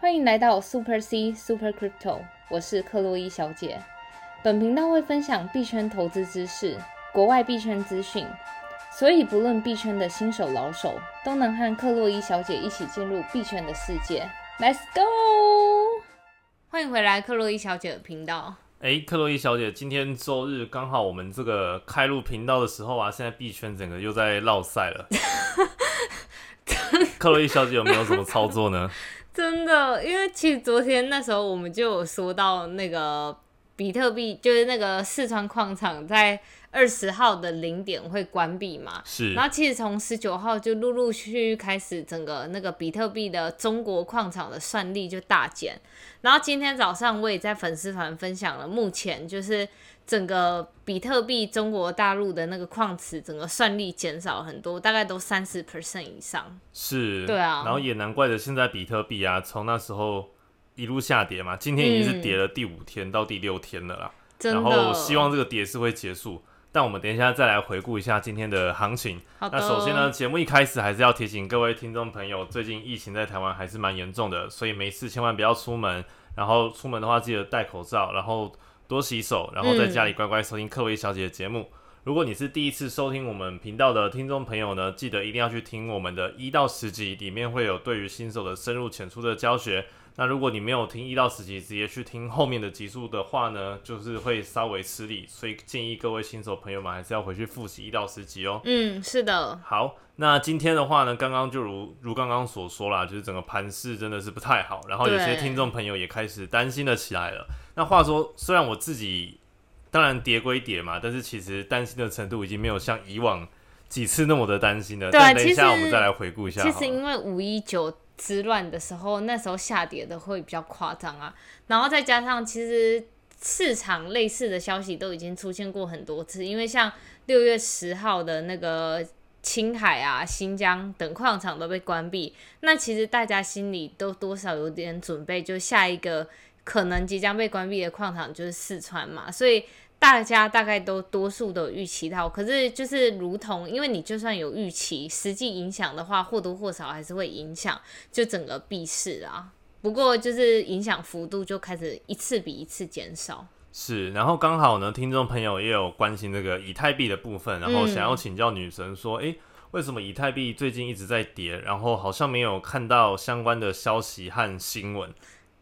欢迎来到 Super C Super Crypto，我是克洛伊小姐。本频道会分享币圈投资知识、国外币圈资讯，所以不论币圈的新手老手，都能和克洛伊小姐一起进入币圈的世界。Let's go！欢迎回来克洛伊小姐的频道。哎，克洛伊小姐，今天周日刚好我们这个开录频道的时候啊，现在币圈整个又在绕赛了。克洛伊小姐有没有什么操作呢？真的，因为其实昨天那时候我们就有说到那个比特币，就是那个四川矿场在二十号的零点会关闭嘛。是。然后其实从十九号就陆陆续续开始，整个那个比特币的中国矿场的算力就大减。然后今天早上我也在粉丝团分享了，目前就是。整个比特币中国大陆的那个矿池，整个算力减少很多，大概都三十 percent 以上。是，对啊。然后也难怪的，现在比特币啊，从那时候一路下跌嘛，今天已经是跌了第五天到第六天了啦。然后希望这个跌势会结束。但我们等一下再来回顾一下今天的行情。那首先呢，节目一开始还是要提醒各位听众朋友，最近疫情在台湾还是蛮严重的，所以没事千万不要出门。然后出门的话，记得戴口罩。然后多洗手，然后在家里乖乖收听克薇小姐的节目。如果你是第一次收听我们频道的听众朋友呢，记得一定要去听我们的一到十集，里面会有对于新手的深入浅出的教学。那如果你没有听一到十集，直接去听后面的集数的话呢，就是会稍微吃力，所以建议各位新手朋友们还是要回去复习一到十集哦。嗯，是的。好，那今天的话呢，刚刚就如如刚刚所说啦，就是整个盘势真的是不太好，然后有些听众朋友也开始担心了起来了。那话说，虽然我自己当然跌归跌嘛，但是其实担心的程度已经没有像以往几次那么的担心了。对，等一下我们再来回顾一下。其实因为五一九。之乱的时候，那时候下跌的会比较夸张啊，然后再加上其实市场类似的消息都已经出现过很多次，因为像六月十号的那个青海啊、新疆等矿场都被关闭，那其实大家心里都多少有点准备，就下一个可能即将被关闭的矿场就是四川嘛，所以。大家大概都多数都有预期到，可是就是如同，因为你就算有预期，实际影响的话或多或少还是会影响就整个币市啊。不过就是影响幅度就开始一次比一次减少。是，然后刚好呢，听众朋友也有关心这个以太币的部分，然后想要请教女神说，哎，为什么以太币最近一直在跌，然后好像没有看到相关的消息和新闻。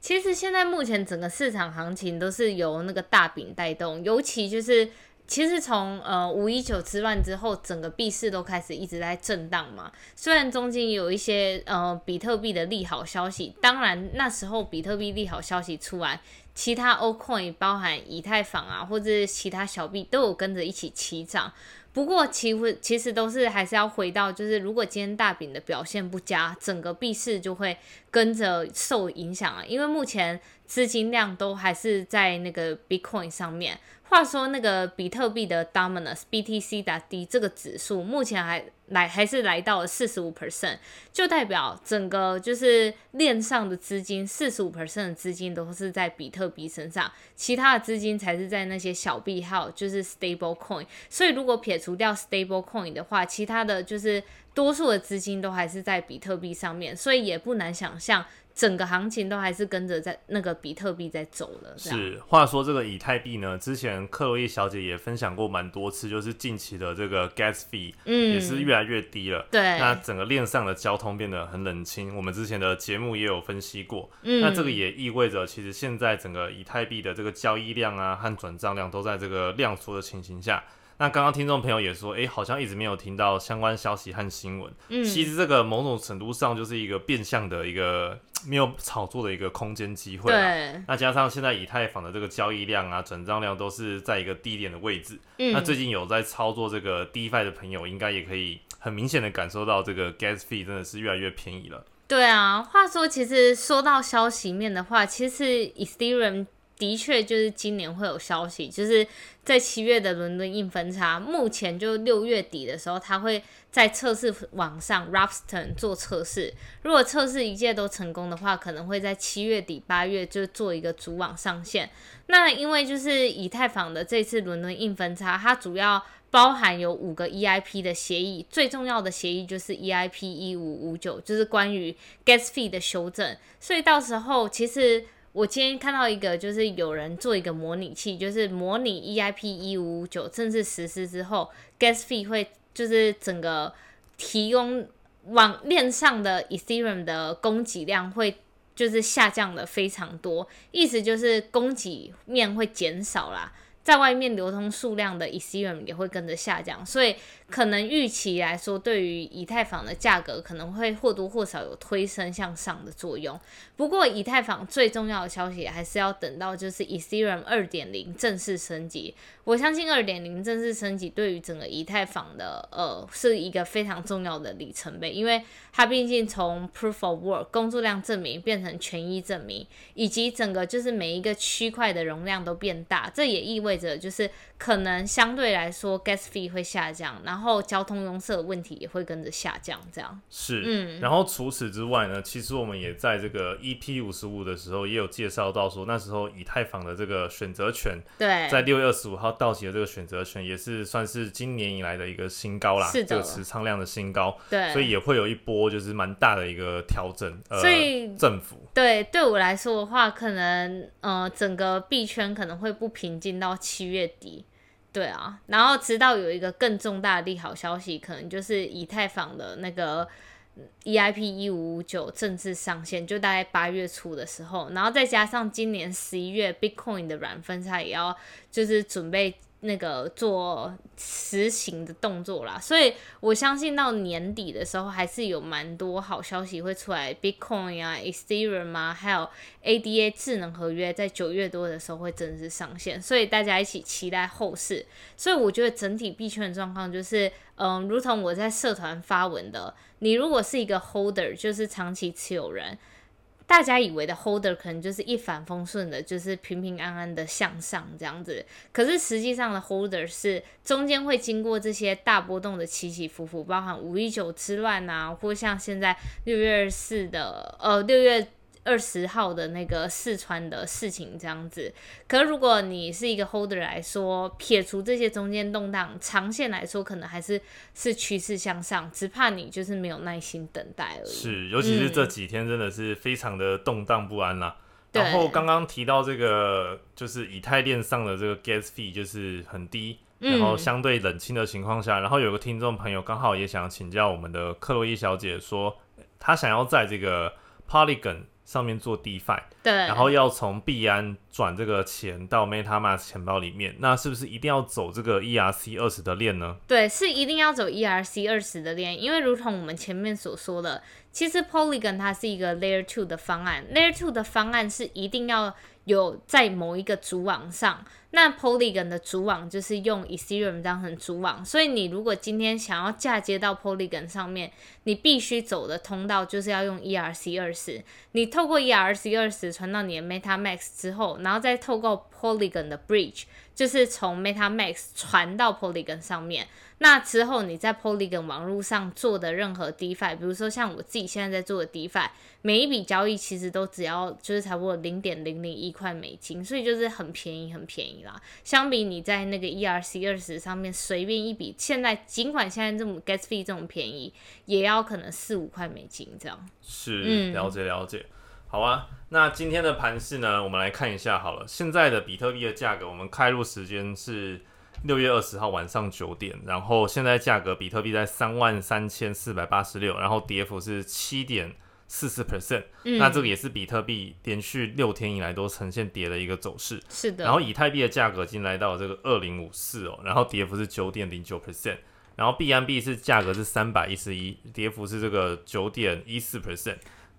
其实现在目前整个市场行情都是由那个大饼带动，尤其就是其实从呃五一九之乱之后，整个币市都开始一直在震荡嘛。虽然中间有一些呃比特币的利好消息，当然那时候比特币利好消息出来，其他 O coin 包含以太坊啊，或者其他小币都有跟着一起起涨。不过，其实其实都是还是要回到，就是如果今天大饼的表现不佳，整个币市就会跟着受影响啊。因为目前资金量都还是在那个 Bitcoin 上面。话说，那个比特币的 Dominance BTC 打 D 这个指数，目前还。来还是来到了四十五 percent，就代表整个就是链上的资金四十五 percent 的资金都是在比特币身上，其他的资金才是在那些小币号，就是 stable coin。所以如果撇除掉 stable coin 的话，其他的就是多数的资金都还是在比特币上面，所以也不难想象。整个行情都还是跟着在那个比特币在走了。是，话说这个以太币呢，之前克洛伊小姐也分享过蛮多次，就是近期的这个 gas fee，嗯，也是越来越低了。对，那整个链上的交通变得很冷清。我们之前的节目也有分析过。嗯，那这个也意味着，其实现在整个以太币的这个交易量啊和转账量都在这个量缩的情形下。那刚刚听众朋友也说，哎，好像一直没有听到相关消息和新闻。嗯，其实这个某种程度上就是一个变相的一个没有炒作的一个空间机会。对。那加上现在以太坊的这个交易量啊、转账量都是在一个低点的位置。嗯。那最近有在操作这个 DeFi 的朋友，应该也可以很明显的感受到这个 Gas Fee 真的是越来越便宜了。对啊，话说其实说到消息面的话，其实 Ethereum。的确，就是今年会有消息，就是在七月的伦敦硬分叉，目前就六月底的时候，它会在测试网上 r a p s t o n 做测试。如果测试一届都成功的话，可能会在七月底八月就做一个主网上线。那因为就是以太坊的这次伦敦硬分叉，它主要包含有五个 EIP 的协议，最重要的协议就是 EIP 一五五九，就是关于 gas fee 的修正。所以到时候，其实我今天看到一个，就是有人做一个模拟器，就是模拟 EIP 一五五九正式实施之后，gas fee 会就是整个提供网链上的 Ethereum 的供给量会就是下降的非常多，意思就是供给面会减少啦。在外面流通数量的 ecm 也会跟着下降，所以可能预期来说，对于以太坊的价格可能会或多或少有推升向上的作用。不过，以太坊最重要的消息还是要等到就是 Ethereum 二点零正式升级。我相信二点零正式升级对于整个以太坊的呃是一个非常重要的里程碑，因为它毕竟从 Proof of Work 工作量证明变成权益证明，以及整个就是每一个区块的容量都变大，这也意味着就是可能相对来说 gas fee 会下降，然后交通拥塞的问题也会跟着下降。这样是，嗯，然后除此之外呢，其实我们也在这个 EP 五十五的时候也有介绍到说，那时候以太坊的这个选择权，对，在六月二十五号。到期的这个选择权也是算是今年以来的一个新高啦，这个持仓量的新高，对，所以也会有一波就是蛮大的一个调整。所以政府对对我来说的话，可能呃整个币圈可能会不平静到七月底，对啊，然后直到有一个更重大的利好消息，可能就是以太坊的那个。EIP 一五五九正式上线，就大概八月初的时候，然后再加上今年十一月 Bitcoin 的软分叉也要就是准备那个做实行的动作啦，所以我相信到年底的时候还是有蛮多好消息会出来，Bitcoin 啊、Ethereum 啊，还有 ADA 智能合约在九月多的时候会正式上线，所以大家一起期待后市。所以我觉得整体币圈的状况就是，嗯，如同我在社团发文的。你如果是一个 holder，就是长期持有人，大家以为的 holder 可能就是一帆风顺的，就是平平安安的向上这样子。可是实际上的 holder 是中间会经过这些大波动的起起伏伏，包含五一九之乱啊，或像现在六月二四的呃六月。二十号的那个四川的事情这样子，可如果你是一个 holder 来说，撇除这些中间动荡，长线来说可能还是是趋势向上，只怕你就是没有耐心等待而已。是，尤其是这几天真的是非常的动荡不安啦。然后刚刚提到这个，就是以太链上的这个 gas fee 就是很低，然后相对冷清的情况下，然后有个听众朋友刚好也想请教我们的克洛伊小姐说，她想要在这个 Polygon。上面做 DeFi，对，然后要从币安转这个钱到 MetaMask 钱包里面，那是不是一定要走这个 ERC 二十的链呢？对，是一定要走 ERC 二十的链，因为如同我们前面所说的，其实 Polygon 它是一个 Layer Two 的方案，Layer Two 的方案是一定要有在某一个主网上。那 Polygon 的主网就是用 Ethereum 当成主网，所以你如果今天想要嫁接到 Polygon 上面，你必须走的通道就是要用 ERC 二十。你透过 ERC 二十传到你的 MetaMask 之后，然后再透过 Polygon 的 Bridge，就是从 MetaMask 传到 Polygon 上面。那之后你在 Polygon 网络上做的任何 DeFi，比如说像我自己现在在做的 DeFi，每一笔交易其实都只要就是差不多零点零零一块美金，所以就是很便宜，很便宜啦。相比你在那个 ERC 二十上面随便一笔，现在尽管现在这么 Gas Fee 这种便宜，也要可能四五块美金这样。是，了解了解。好啊，那今天的盘势呢，我们来看一下好了。现在的比特币的价格，我们开入时间是。六月二十号晚上九点，然后现在价格比特币在三万三千四百八十六，然后跌幅是七点四四 percent，那这个也是比特币连续六天以来都呈现跌的一个走势。是的。然后以太币的价格已经来到这个二零五四哦，然后跌幅是九点零九 percent，然后币安币是价格是三百一十一，跌幅是这个九点一四 percent。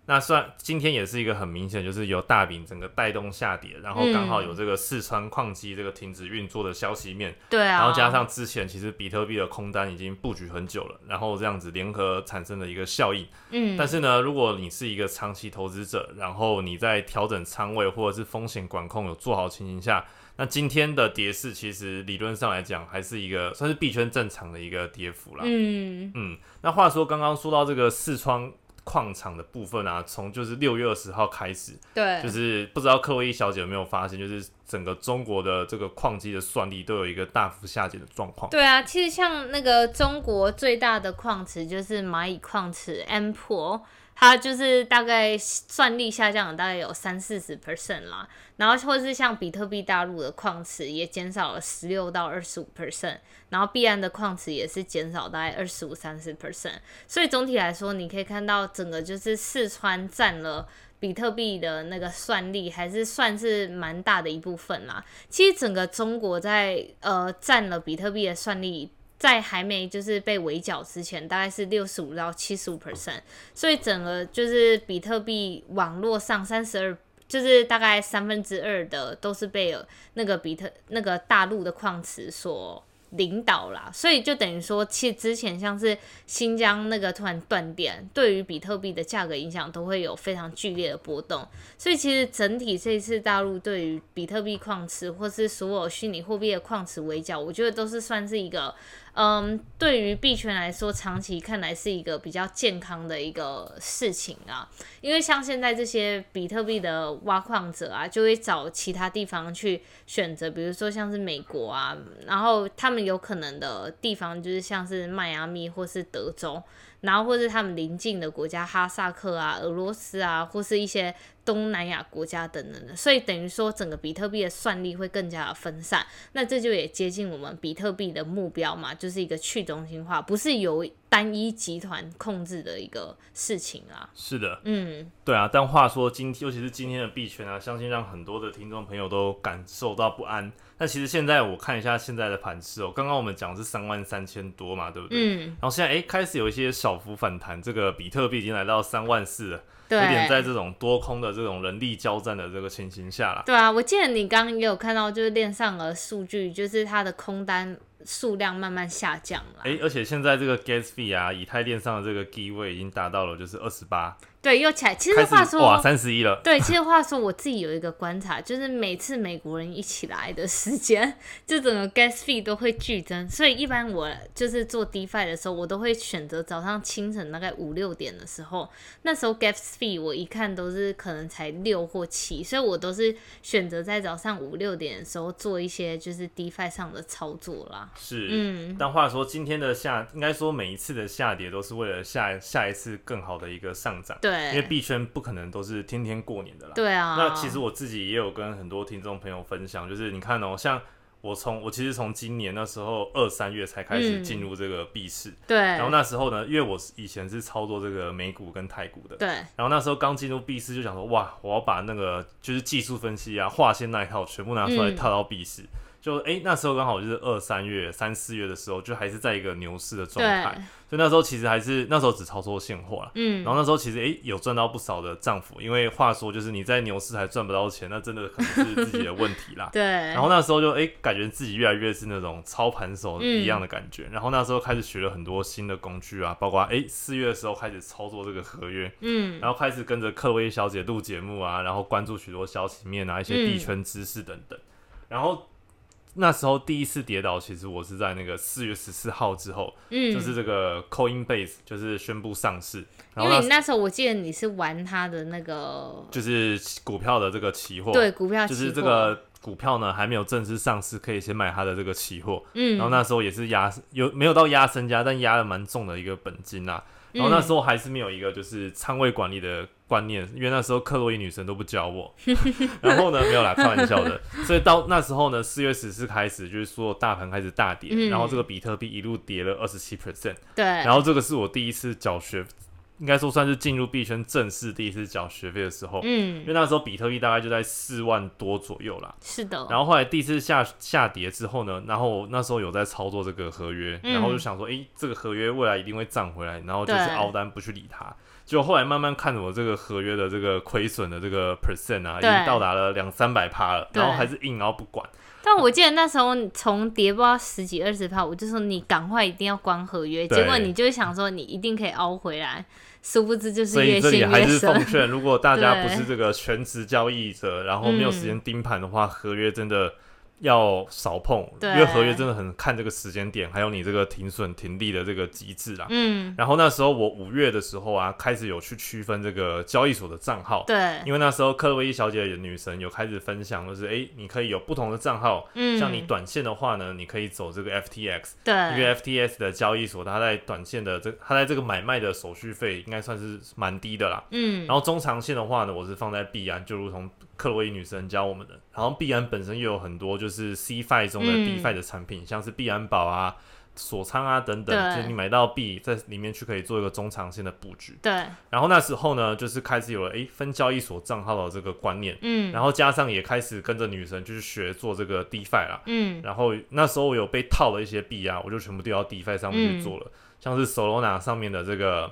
那算今天也是一个很明显，就是由大饼整个带动下跌，然后刚好有这个四川矿机这个停止运作的消息面，对啊，然后加上之前其实比特币的空单已经布局很久了，然后这样子联合产生的一个效应，嗯，但是呢，如果你是一个长期投资者，然后你在调整仓位或者是风险管控有做好情形下，那今天的跌势其实理论上来讲还是一个算是币圈正常的一个跌幅啦，嗯。嗯，那话说刚刚说到这个四川。矿场的部分啊，从就是六月二十号开始，对，就是不知道克洛伊小姐有没有发现，就是整个中国的这个矿机的算力都有一个大幅下跌的状况。对啊，其实像那个中国最大的矿池就是蚂蚁矿池 M 破。它就是大概算力下降了大概有三四十 percent 啦，然后或是像比特币大陆的矿池也减少了十六到二十五 percent，然后币安的矿池也是减少大概二十五三十 percent，所以总体来说，你可以看到整个就是四川占了比特币的那个算力还是算是蛮大的一部分啦。其实整个中国在呃占了比特币的算力。在还没就是被围剿之前，大概是六十五到七十五 percent，所以整个就是比特币网络上三十二，就是大概三分之二的都是被那个比特那个大陆的矿池所。领导啦，所以就等于说，其实之前像是新疆那个突然断电，对于比特币的价格影响都会有非常剧烈的波动。所以其实整体这次大陆对于比特币矿池或是所有虚拟货币的矿池围剿，我觉得都是算是一个，嗯，对于币圈来说，长期看来是一个比较健康的一个事情啊。因为像现在这些比特币的挖矿者啊，就会找其他地方去选择，比如说像是美国啊，然后他们。有可能的地方就是像是迈阿密或是德州，然后或是他们邻近的国家哈萨克啊、俄罗斯啊，或是一些。东南亚国家等等的，所以等于说整个比特币的算力会更加的分散，那这就也接近我们比特币的目标嘛，就是一个去中心化，不是由单一集团控制的一个事情啊。是的，嗯，对啊。但话说今天，尤其是今天的币圈啊，相信让很多的听众朋友都感受到不安。那其实现在我看一下现在的盘势哦，刚刚我们讲是三万三千多嘛，对不对？嗯。然后现在哎，开始有一些小幅反弹，这个比特币已经来到三万四了。有点在这种多空的这种人力交战的这个情形下啦。对啊，我记得你刚刚也有看到，就是链上的数据，就是它的空单。数量慢慢下降了，哎，而且现在这个 gas fee 啊，以太链上的这个低位已经达到了就是二十八，对，又起来。其实话说，哇，三十一了。对，其实话说，我自己有一个观察，就是每次美国人一起来的时间，这整个 gas fee 都会剧增。所以一般我就是做 defi 的时候，我都会选择早上清晨大概五六点的时候，那时候 gas fee 我一看都是可能才六或七，所以我都是选择在早上五六点的时候做一些就是 defi 上的操作啦。是，嗯，但话说，今天的下，应该说每一次的下跌都是为了下下一次更好的一个上涨，对，因为币圈不可能都是天天过年的啦，对啊。那其实我自己也有跟很多听众朋友分享，就是你看哦，像我从我其实从今年那时候二三月才开始进入这个币市，对，然后那时候呢，因为我以前是操作这个美股跟泰股的，对，然后那时候刚进入币市就想说，哇，我要把那个就是技术分析啊、划线那一套全部拿出来套到币市。就哎，那时候刚好就是二三月、三四月的时候，就还是在一个牛市的状态，所以那时候其实还是那时候只操作现货了。嗯，然后那时候其实哎有赚到不少的涨幅，因为话说就是你在牛市还赚不到钱，那真的可能是自己的问题啦。对。然后那时候就哎感觉自己越来越是那种操盘手一样的感觉，然后那时候开始学了很多新的工具啊，包括哎四月的时候开始操作这个合约，嗯，然后开始跟着克威小姐录节目啊，然后关注许多消息面啊，一些币圈知识等等，然后。那时候第一次跌倒，其实我是在那个四月十四号之后，嗯，就是这个 Coinbase 就是宣布上市，因为你那时候我记得你是玩它的那个，就是股票的这个期货，对，股票就是这个股票呢还没有正式上市，可以先买它的这个期货，嗯，然后那时候也是压有没有到压身家，但压了蛮重的一个本金啊。然后那时候还是没有一个就是仓位管理的观念，因为那时候克洛伊女神都不教我。然后呢，没有啦，开玩笑的。所以到那时候呢，四月十四开始，就是说大盘开始大跌，然后这个比特币一路跌了二十七 percent。对。然后这个是我第一次缴学。应该说算是进入币圈正式第一次缴学费的时候，嗯，因为那时候比特币大概就在四万多左右啦。是的。然后后来第一次下下跌之后呢，然后那时候有在操作这个合约，然后就想说，哎，这个合约未来一定会涨回来，然后就是凹单不去理它。就后来慢慢看着我这个合约的这个亏损的这个 percent 啊，已经到达了两三百趴了，然后还是硬凹不管。但我记得那时候从跌不到十几二十趴，我就说你赶快一定要关合约，结果你就想说你一定可以凹回来。殊不知就是越陷越深。还是奉劝，如果大家不是 这个全职交易者，然后没有时间盯盘的话，合约真的要少碰，对。因为合约真的很看这个时间点，还有你这个停损停利的这个机制啦。嗯，然后那时候我五月的时候啊，开始有去区分这个交易所的账号，对，因为那时候克洛伊小姐的女神有开始分享，就是诶，你可以有不同的账号，嗯，像你短线的话呢，你可以走这个 FTX，对，因为 FTX 的交易所，它在短线的这，它在这个买卖的手续费应该算是蛮低的啦。嗯，然后中长线的话呢，我是放在币安，就如同克洛伊女神教我们的。然后币安本身又有很多就是 CFI 中的嗯 DeFi 的产品，像是币安宝啊、锁仓啊等等，就是你买到币在里面去可以做一个中长线的布局。对，然后那时候呢，就是开始有了诶分交易所账号的这个观念，嗯，然后加上也开始跟着女神去学做这个 DeFi 啦。嗯，然后那时候我有被套了一些币啊，我就全部丢到 DeFi 上面去做了，像是 Solana 上面的这个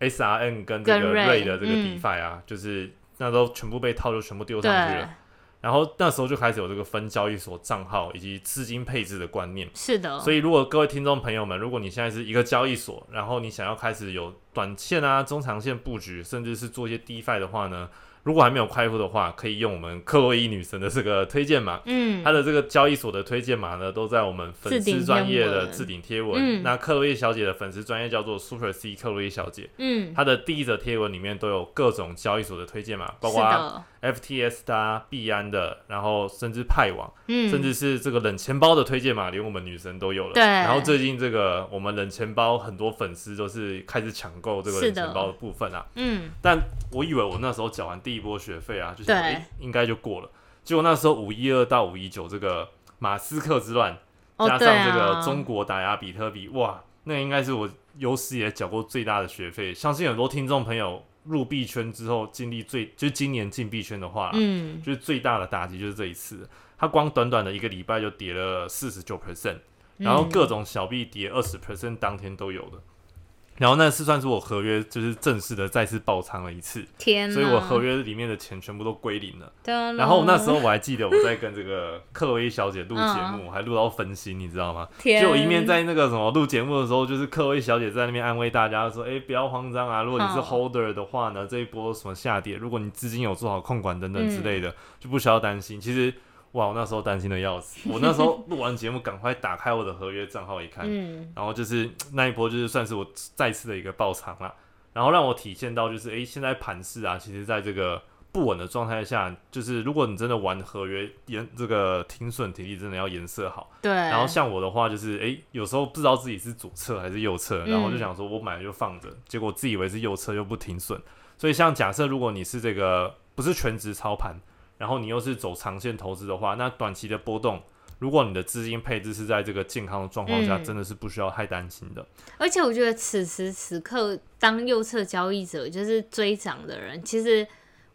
SRN 跟这个跟 Ray，Ray 的这个嗯 DeFi 啊，就是那都全部被套，就全部丢上去了。，然后那时候就开始有这个分交易所账号以及资金配置的观念。是的，所以，如果各位听众朋友们，如果你现在是一个交易所，然后你想要开始有短线啊、中长线布局，甚至是做一些 DeFi 的话呢，如果还没有开户的话，可以用我们克洛伊女神的这个推荐码，嗯，她的这个交易所的推荐码呢，都在我们粉丝专业的置顶贴文。嗯。那克洛伊小姐的粉丝专业叫做 Super C 克洛伊小姐，嗯，她的第一则贴文里面都有各种交易所的推荐码，包括的，FTS 的、啊、币安的，然后甚至派网，嗯，甚至是这个冷钱包的推荐码，连我们女神都有了。对然后最近这个我们冷钱包很多粉丝都是开始抢购这个冷钱包的部分啊。嗯，但我以为我那时候缴完第一波学费啊，就想对诶应该就过了。结果那时候五一二到五一九这个马斯克之乱，哦，加上这个啊，中国打压比特币，哇，那应该是我有史以来缴过最大的学费。相信很多听众朋友入币圈之后经历最，就今年进币圈的话，嗯，就是最大的打击就是这一次，它光短短的一个礼拜就跌了四十九 percent，然后嗯。各种小币跌二十 percent，当天都有的。然后那次算是我合约就是正式的再次爆仓了一次，天，所以我合约里面的钱全部都归零了。然然后那时候我还记得我在跟这个克洛伊小姐录节嗯目，还录到分心，你知道吗？天，就我一面在那个什么录节目的时候，就是克洛伊小姐在那边安慰大家说：“哎、不要慌张啊，如果你是嗯 holder 的话呢，这一波什么下跌，如果你资金有做好控管等等之类嗯的，就不需要担心。”其实，哇，我那时候担心的要死。我那时候录完节目，赶快打开我的合约账号一看，嗯，然后就是 那一波，就是算是我再次的一个爆仓啦，然后让我体现到就是，诶，现在盘势啊，其实在这个不稳的状态下，就是如果你真的玩合约，颜这个停损体力真的要颜色好。对，然后像我的话，就是诶，有时候不知道自己是左侧还是右侧，然后就想说我买了就放着，结果自以为是右侧又不停损，所以像假设如果你是这个不是全职操盘，然后你又是走长线投资的话，那短期的波动。如果你的资金配置是在这个健康的状况下，嗯真的是不需要太担心的。而且我觉得此时此刻当右侧交易者，就是追涨的人，其实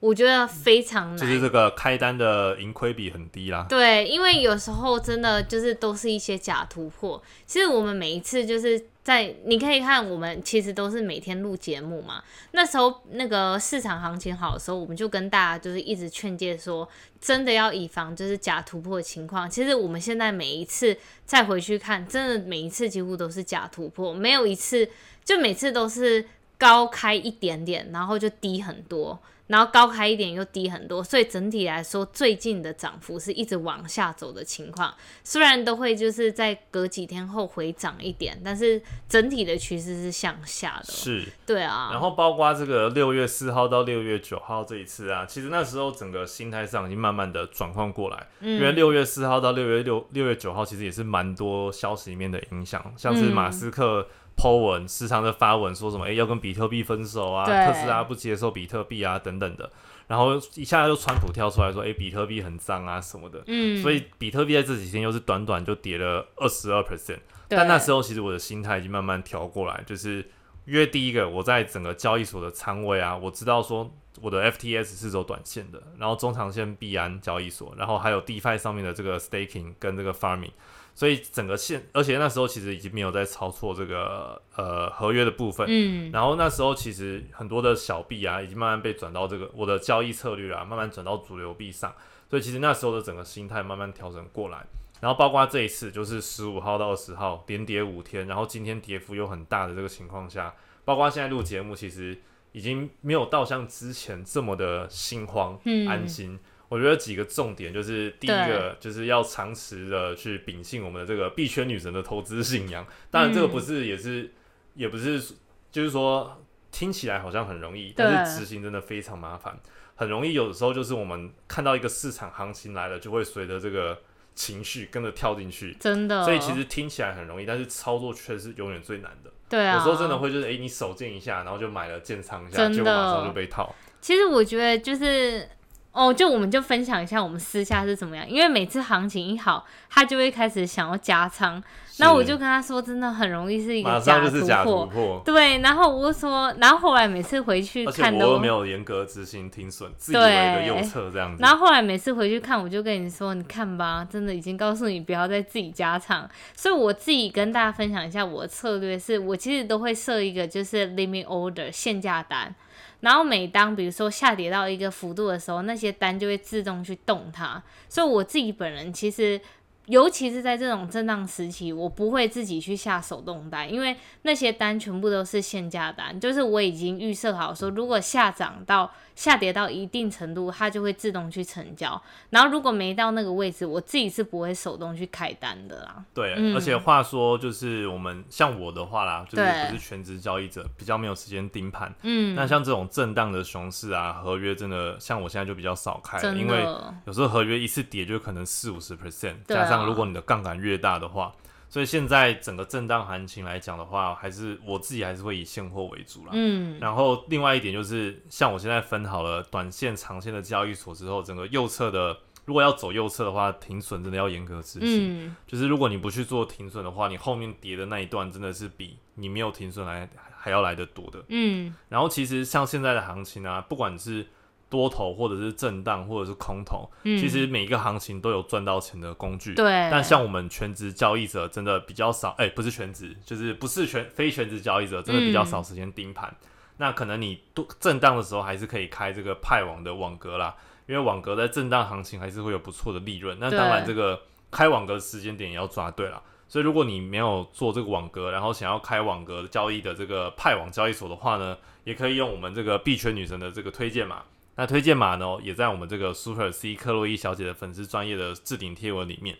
我觉得非常难。就是这个开单的盈亏比很低啦。对，因为有时候真的就是都是一些假突破。其实我们每一次就是在你可以看，我们其实都是每天录节目嘛。那时候那个市场行情好的时候，我们就跟大家就是一直劝诫说，真的要以防就是假突破的情况。其实我们现在每一次再回去看，真的每一次几乎都是假突破，没有一次就每次都是高开一点点，然后就低很多。然后高开一点又低很多，所以整体来说，最近的涨幅是一直往下走的情况。虽然都会就是在隔几天后回涨一点，但是整体的趋势是向下的。是，对啊，然后包括这个六月四号到六月九号这一次啊，其实那时候整个心态上已经慢慢的转换过来，嗯因为六月四号到六月六六月九号其实也是蛮多消息里面的影响，像是嗯马斯克。Po 文时常的发文说什么，诶，要跟比特币分手啊，特斯拉不接受比特币啊，等等的。然后一下就川普跳出来说，诶，比特币很脏啊什么的。嗯，所以比特币在这几天又是短短就跌了二十二 percent。对但那时候其实我的心态已经慢慢调过来，就是因为第一个我在整个交易所的仓位啊，我知道说我的 FTS 是走短线的，然后中长线币安交易所，然后还有 DeFi 上面的这个 staking 跟这个 farming，所以整个线，而且那时候其实已经没有在操作这个呃合约的部分，嗯，然后那时候其实很多的小币啊，已经慢慢被转到这个我的交易策略啊，慢慢转到主流币上，所以其实那时候的整个心态慢慢调整过来。然后包括这一次，就是十五号到二十号连跌五天，然后今天跌幅又很大的这个情况下，包括现在录节目，其实已经没有到像之前这么的心慌、嗯安心。我我觉得几个重点就是第一个就是要长持的去秉性我们的这个币圈女神的投资信仰。当然，这个不是也是也不是，就是说听起来好像很容易，但是执行真的非常麻烦。很容易有的时候就是我们看到一个市场行情来了，就会随着这个情绪跟着跳进去。真的，所以其实听起来很容易，但是操作却是永远最难的。对啊，有时候真的会就是哎，你手贱一下，然后就买了建仓一下，结果马上就被套。其实我觉得就是。哦，就我们就分享一下我们私下是怎么样，因为每次行情一好，他就会开始想要加仓，那我就跟他说，真的很容易是一个假突破，对，然后我就说，然后后来每次回去看都没有严格执行停损，自以为的右侧这样子，然后后来每次回去看，我就跟你说，你看吧，真的已经告诉你不要再自己加仓，所以我自己跟大家分享一下我的策略，是我其实都会设一个就是 limit order 限价单。然后每当比如说下跌到一个幅度的时候，那些单就会自动去动它。所以我自己本人其实。尤其是在这种震荡时期，我不会自己去下手动单，因为那些单全部都是限价单，就是我已经预设好说，如果下涨到下跌到一定程度，它就会自动去成交。然后如果没到那个位置，我自己是不会手动去开单的啦。对，而且话说，就是我们像我的话啦，就是不是全职交易者，比较没有时间盯盘。嗯，那像这种震荡的熊市啊，合约真的像我现在就比较少开，因为有时候合约一次跌就可能四五十 percent 加上。如果你的杠杆越大的话，所以现在整个震荡行情来讲的话，还是我自己还是会以现货为主啦。嗯，然后另外一点就是，像我现在分好了短线、长线的交易所之后，整个右侧的如果要走右侧的话，停损真的要严格执行。嗯，就是如果你不去做停损的话，你后面跌的那一段真的是比你没有停损来还要来得多的。嗯，然后其实像现在的行情啊，不管是多头或者是震荡或者是空头，其实每一个行情都有赚到钱的工具。对。但像我们全职交易者真的比较少，哎，不是全职，就是不是全非全职交易者，真的比较少时间盯盘。那可能你多震荡的时候，还是可以开这个派网的网格啦，因为网格在震荡行情还是会有不错的利润。那当然，这个开网格的时间点也要抓对了。所以如果你没有做这个网格，然后想要开网格交易的这个派网交易所的话呢，也可以用我们这个币圈女神的这个推荐码。那推荐码呢，也在我们这个 Super C 克洛伊小姐的粉丝专业的置顶贴文里面。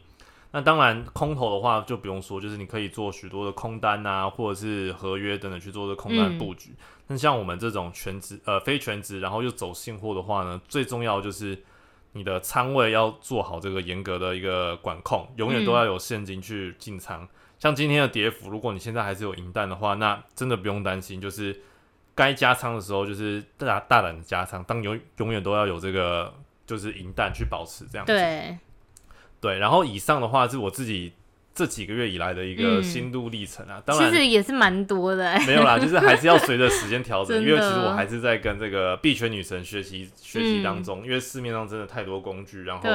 那当然，空头的话就不用说，就是你可以做许多的空单啊，或者是合约等等去做这空单布局。那像我们这种全职呃非全职，然后又走现货的话呢，最重要就是你的仓位要做好这个严格的一个管控，永远都要有现金去进仓。像今天的跌幅，如果你现在还是有银弹的话，那真的不用担心，就是。该加仓的时候，就是大大胆的加仓，当永永远都要有这个就是银弹去保持这样子。对，对。然后以上的话是我自己。这几个月以来的一个心路历程啊，当然其实也是蛮多的。没有啦，就是还是要随着时间调整，因为其实我还是在跟这个币圈女神学习学习当中，因为市面上真的太多工具，然后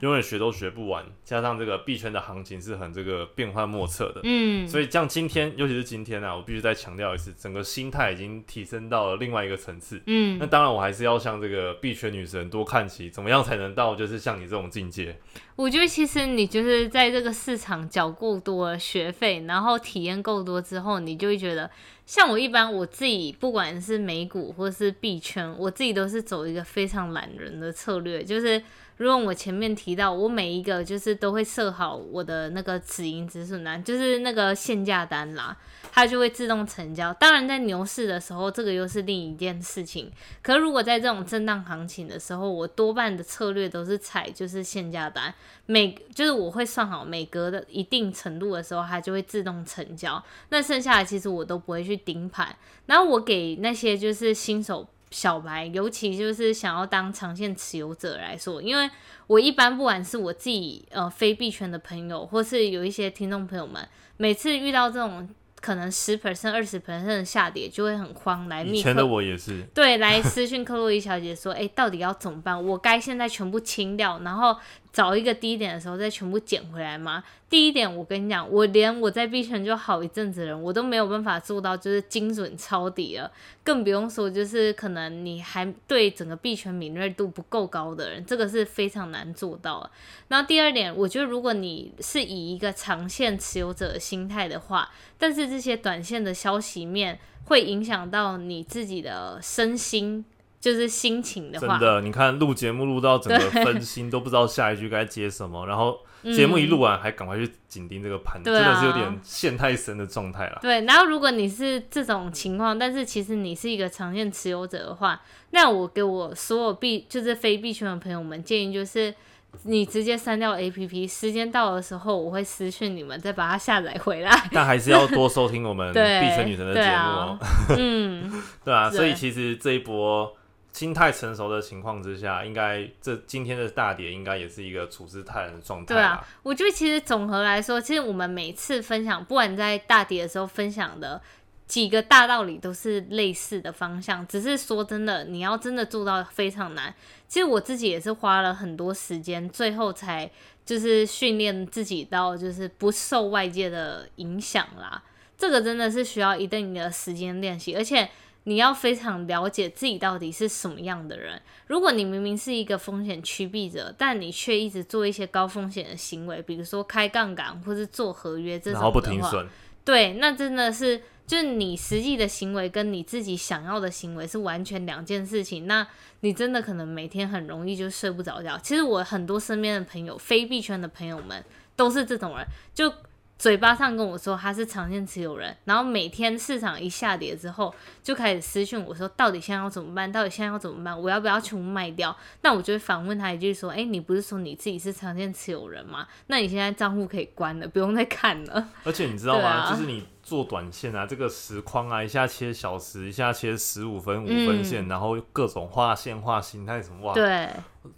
永远学都学不完，加上这个币圈的行情是很这个变幻莫测的，嗯，所以像今天，尤其是今天啊，我必须再强调一次，整个心态已经提升到了另外一个层次，嗯，那当然我还是要向这个币圈女神多看齐，怎么样才能到就是像你这种境界？我觉得其实你就是在这个市场缴够多学费，然后体验够多之后，你就会觉得，像我一般我自己不管是美股或是币圈，我自己都是走一个非常懒人的策略，就是如果我前面提到，我每一个就是都会设好我的那个止盈止损单，就是那个限价单啦。它就会自动成交。当然，在牛市的时候，这个又是另一件事情。可如果在这种震荡行情的时候，我多半的策略都是采就是限价单，每就是我会算好每隔的一定程度的时候，它就会自动成交。那剩下的其实我都不会去盯盘。然后我给那些就是新手小白，尤其就是想要当长线持有者来说，因为我一般不管是我自己呃非币圈的朋友，或是有一些听众朋友们，每次遇到这种。可能十 percent、二十 percent 的下跌就会很慌，来密。以前的我也是。对，来私讯克洛伊小姐说：“哎，到底要怎么办？我该现在全部清掉，然后。”找一个低点的时候再全部捡回来吗？第一点，我跟你讲，我连我在币圈就好一阵子的人，我都没有办法做到就是精准抄底了，更不用说就是可能你还对整个币圈敏锐度不够高的人，这个是非常难做到的。然后第二点，我觉得如果你是以一个长线持有者的心态的话，但是这些短线的消息面会影响到你自己的身心。就是心情的话，真的，你看录节目录到整个分心，都不知道下一句该接什么，然后节目一录完还赶快去紧盯这个盘，真的是有点陷太深的状态了。对，然后如果你是这种情况，但是其实你是一个长线持有者的话，那我给我所有币就是非币圈的朋友们建议就是，你直接删掉 A P P，时间到的时候我会私讯你们，再把它下载回来。但还是要多收听我们 对碧城女神的节目哦、嗯，对啊，所以其实这一波心态成熟的情况之下，应该这今天的大跌应该也是一个处之泰然的状态。对啊，我觉得其实总和来说，其实我们每次分享，不管在大跌的时候分享的几个大道理，都是类似的方向。只是说真的，你要真的做到非常难。其实我自己也是花了很多时间，最后才就是训练自己到就是不受外界的影响啦。这个真的是需要一定的时间练习，而且你要非常了解自己到底是什么样的人。如果你明明是一个风险趋避者，但你却一直做一些高风险的行为，比如说开杠杆或是做合约这种然后不的话停损，对，那真的是就是你实际的行为跟你自己想要的行为是完全两件事情。那你真的可能每天很容易就睡不着觉。其实我很多身边的朋友，非币圈的朋友们都是这种人，就嘴巴上跟我说他是长线持有人，然后每天市场一下跌之后，就开始私讯我说到底现在要怎么办？到底现在要怎么办？我要不要全部卖掉？那我就会反问他一句说：哎、你不是说你自己是长线持有人吗？那你现在账户可以关了，不用再看了。而且你知道吗？啊就是你做短线啊，这个实框啊，一下切小时，一下切十五分、五分线，然后各种画线、画形态什么，哇，嗯对。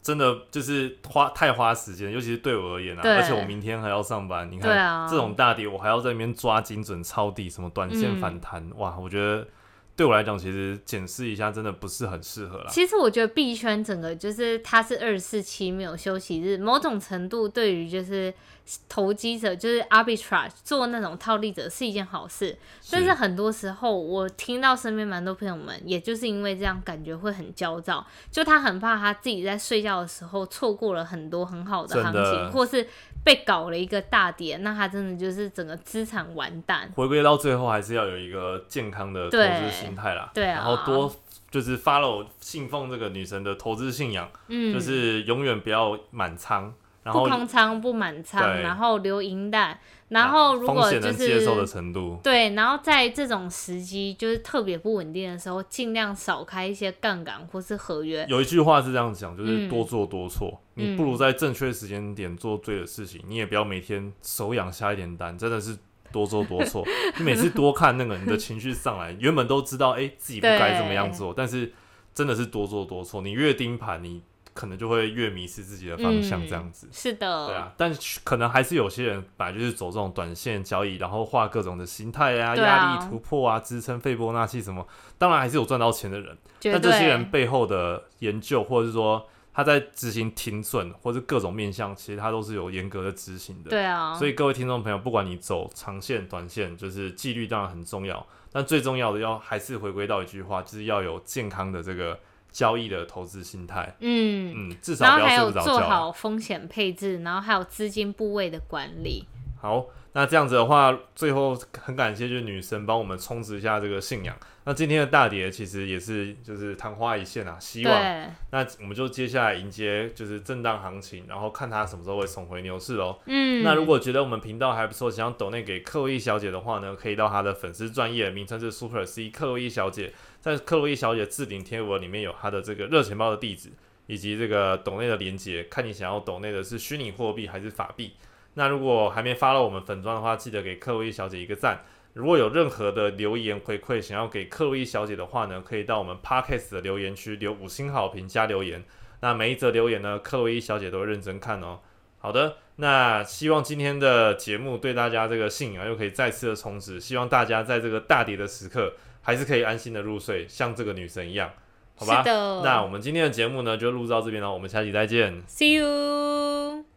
真的就是花太花时间，尤其是对我而言啊，而且我明天还要上班，你看、这种大跌，我还要在那边抓精准抄底，什么短线嗯反弹，哇，我觉得对我来讲，其实检视一下真的不是很适合啦。其实我觉得币圈整个就是它是二十四期没有休息日，某种程度对于就是投机者就是 arbitrage 做那种套利者是一件好事，但是很多时候我听到身边蛮多朋友们，也就是因为这样感觉会很焦躁，就他很怕他自己在睡觉的时候错过了很多很好的行情，或是被搞了一个大跌，那他真的就是整个资产完蛋。回归到最后，还是要有一个健康的投资心态啦。对啊然后多就是 follow 信奉这个女神的投资信仰，嗯，就是永远不要满仓，然后不空仓不满仓，然后留银弹，然后如果就是能接受的程度。对，然后在这种时机就是特别不稳定的时候，尽量少开一些杠杆或是合约。有一句话是这样讲，就是嗯多做多错。你不如在正确时间点做对的事情，你也不要每天手痒下一点单，真的是多做多错。你每次多看那个，你的情绪上来，原本都知道哎、诶自己不该这么样做，但是真的是多做多错。你越盯盘，你可能就会越迷失自己的方向，嗯这样子。是的，对啊，但是可能还是有些人本来就是走这种短线交易，然后画各种的形态啊、压力突破啊、支撑斐波那契什么，当然还是有赚到钱的人。但这些人背后的研究，或者是说他在执行停损，或者各种面向，其实他都是有严格的执行的。对啊，所以各位听众朋友，不管你走长线、短线，就是纪律当然很重要，但最重要的要还是回归到一句话，就是要有健康的这个交易的投资心态。嗯，嗯，至少不要睡不着觉。好风险配置，然后还有资金部位的管理。好，那这样子的话，最后很感谢就是女神帮我们充值一下这个信仰。那今天的大跌其实也是就是昙花一现啊，希望，那我们就接下来迎接就是震荡行情，然后看它什么时候会重回牛市哦。嗯，那如果觉得我们频道还不错，想要抖内给克洛伊小姐的话呢，可以到她的粉丝专业，名称是 Super C 克洛伊小姐，在克洛伊小姐置顶贴文里面有她的这个热钱包的地址以及这个抖内的连接，看你想要抖内的是虚拟货币还是法币。那如果还没发到我们粉砖的话，记得给克洛伊小姐一个赞。如果有任何的留言回馈想要给克洛伊小姐的话呢，可以到我们 Podcast 的留言区留五星好评加留言。那每一则留言呢，克洛伊小姐都会认真看哦。好的，那希望今天的节目对大家这个信仰又可以再次的充值，希望大家在这个大跌的时刻还是可以安心的入睡，像这个女神一样，好吧那我们今天的节目呢就录到这边了，我们下期再见。See you。